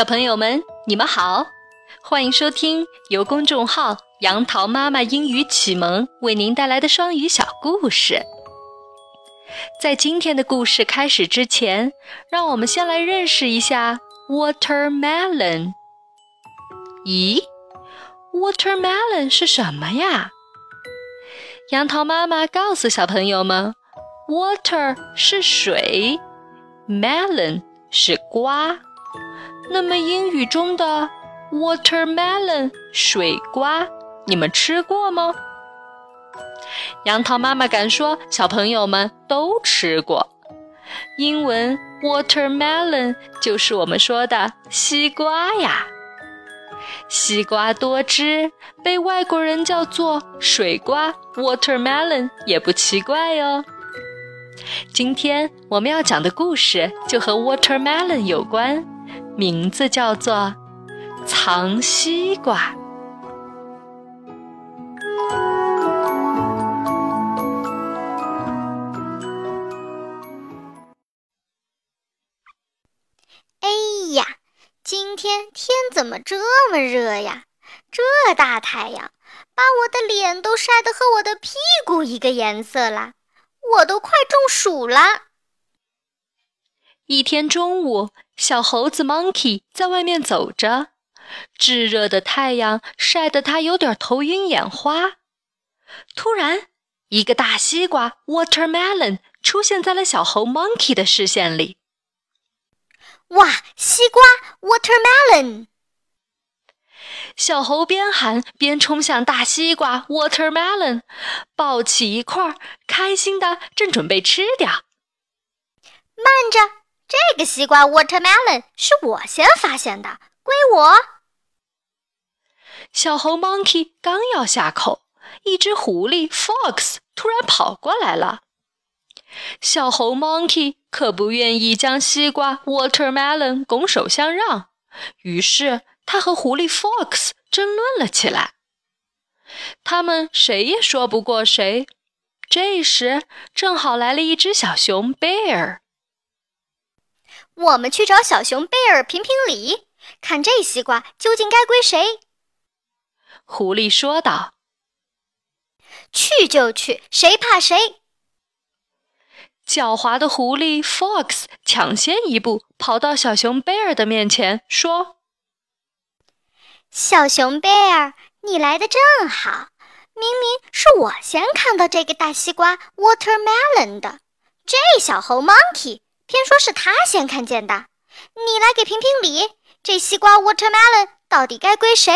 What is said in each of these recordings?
小朋友们，你们好，欢迎收听由公众号“杨桃妈妈英语启蒙”为您带来的双语小故事。在今天的故事开始之前，让我们先来认识一下 watermelon。咦，watermelon 是什么呀？杨桃妈妈告诉小朋友们，water 是水，melon 是瓜。那么英语中的 watermelon 水瓜，你们吃过吗？杨桃妈妈敢说，小朋友们都吃过。英文 watermelon 就是我们说的西瓜呀。西瓜多汁，被外国人叫做水瓜 watermelon 也不奇怪哟。今天我们要讲的故事就和 watermelon 有关。名字叫做藏西瓜。哎呀，今天天怎么这么热呀？这大太阳把我的脸都晒得和我的屁股一个颜色了，我都快中暑了。一天中午，小猴子 Monkey 在外面走着，炙热的太阳晒得他有点头晕眼花。突然，一个大西瓜 Watermelon 出现在了小猴 Monkey 的视线里。哇，西瓜 Watermelon！小猴边喊边冲向大西瓜 Watermelon，抱起一块，开心的正准备吃掉。慢着！这个西瓜 watermelon 是我先发现的，归我。小猴 monkey 刚要下口，一只狐狸 fox 突然跑过来了。小猴 monkey 可不愿意将西瓜 watermelon 拱手相让，于是他和狐狸 fox 争论了起来。他们谁也说不过谁。这时，正好来了一只小熊 bear。我们去找小熊贝尔评评理，看这西瓜究竟该归谁。狐狸说道：“去就去，谁怕谁？”狡猾的狐狸 Fox 抢先一步跑到小熊贝尔的面前，说：“小熊贝尔，你来的正好，明明是我先看到这个大西瓜 Watermelon 的，这小猴 Monkey。”偏说是他先看见的，你来给评评理，这西瓜 watermelon 到底该归谁？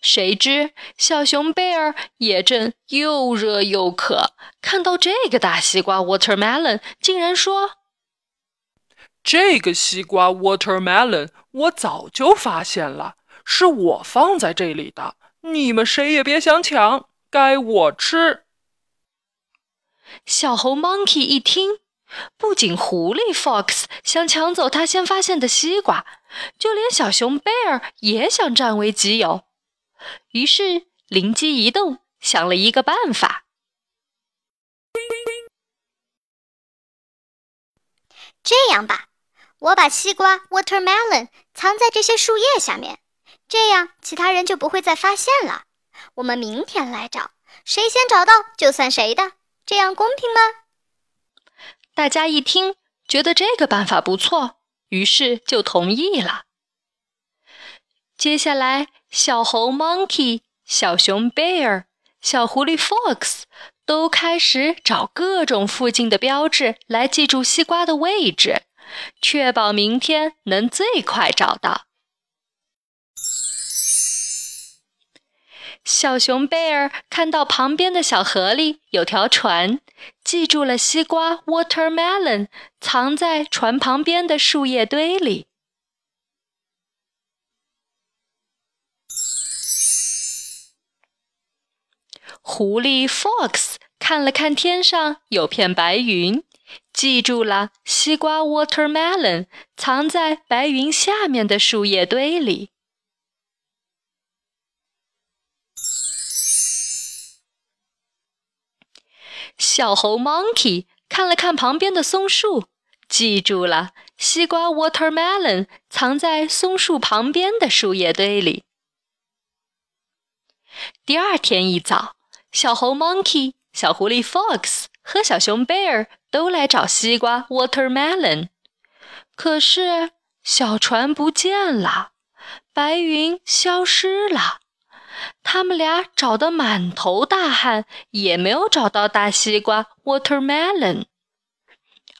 谁知小熊贝尔也正又热又渴，看到这个大西瓜 watermelon，竟然说：“这个西瓜 watermelon 我早就发现了，是我放在这里的，你们谁也别想抢，该我吃。”小猴 Monkey 一听，不仅狐狸 Fox 想抢走他先发现的西瓜，就连小熊 Bear 也想占为己有。于是灵机一动，想了一个办法。这样吧，我把西瓜 Watermelon 藏在这些树叶下面，这样其他人就不会再发现了。我们明天来找，谁先找到就算谁的。这样公平吗？大家一听，觉得这个办法不错，于是就同意了。接下来，小猴 Monkey、小熊 Bear、小狐狸 Fox 都开始找各种附近的标志来记住西瓜的位置，确保明天能最快找到。小熊贝尔看到旁边的小河里有条船，记住了西瓜 watermelon 藏在船旁边的树叶堆里。狐狸 fox 看了看天上有片白云，记住了西瓜 watermelon 藏在白云下面的树叶堆里。小猴 Monkey 看了看旁边的松树，记住了西瓜 （watermelon） 藏在松树旁边的树叶堆里。第二天一早，小猴 （monkey）、小狐狸 （fox） 和小熊 （bear） 都来找西瓜 （watermelon），可是小船不见了，白云消失了。他们俩找得满头大汗，也没有找到大西瓜 （watermelon）。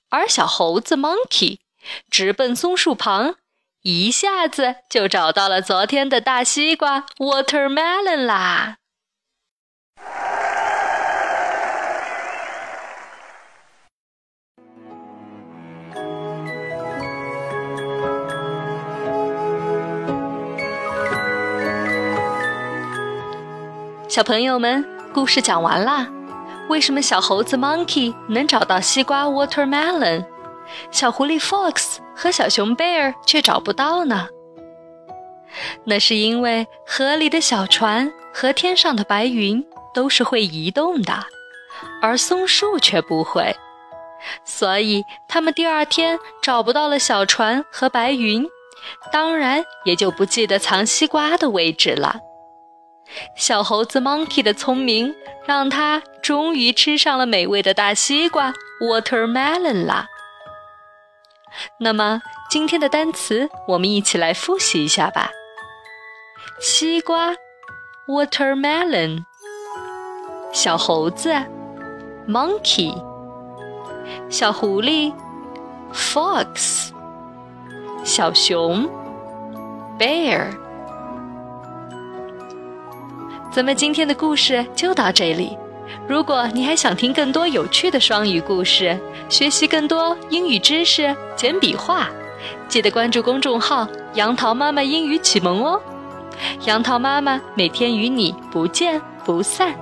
而小猴子 （monkey） 直奔松树旁，一下子就找到了昨天的大西瓜 （watermelon） 啦。小朋友们，故事讲完啦。为什么小猴子 Monkey 能找到西瓜 Watermelon，小狐狸 Fox 和小熊 Bear 却找不到呢？那是因为河里的小船和天上的白云都是会移动的，而松树却不会，所以他们第二天找不到了小船和白云，当然也就不记得藏西瓜的位置了。小猴子 Monkey 的聪明，让他终于吃上了美味的大西瓜 Watermelon 啦。那么今天的单词，我们一起来复习一下吧。西瓜 Watermelon，小猴子 Monkey，小狐狸 Fox，小熊 Bear。咱们今天的故事就到这里。如果你还想听更多有趣的双语故事，学习更多英语知识、简笔画，记得关注公众号“杨桃妈妈英语启蒙”哦。杨桃妈妈每天与你不见不散。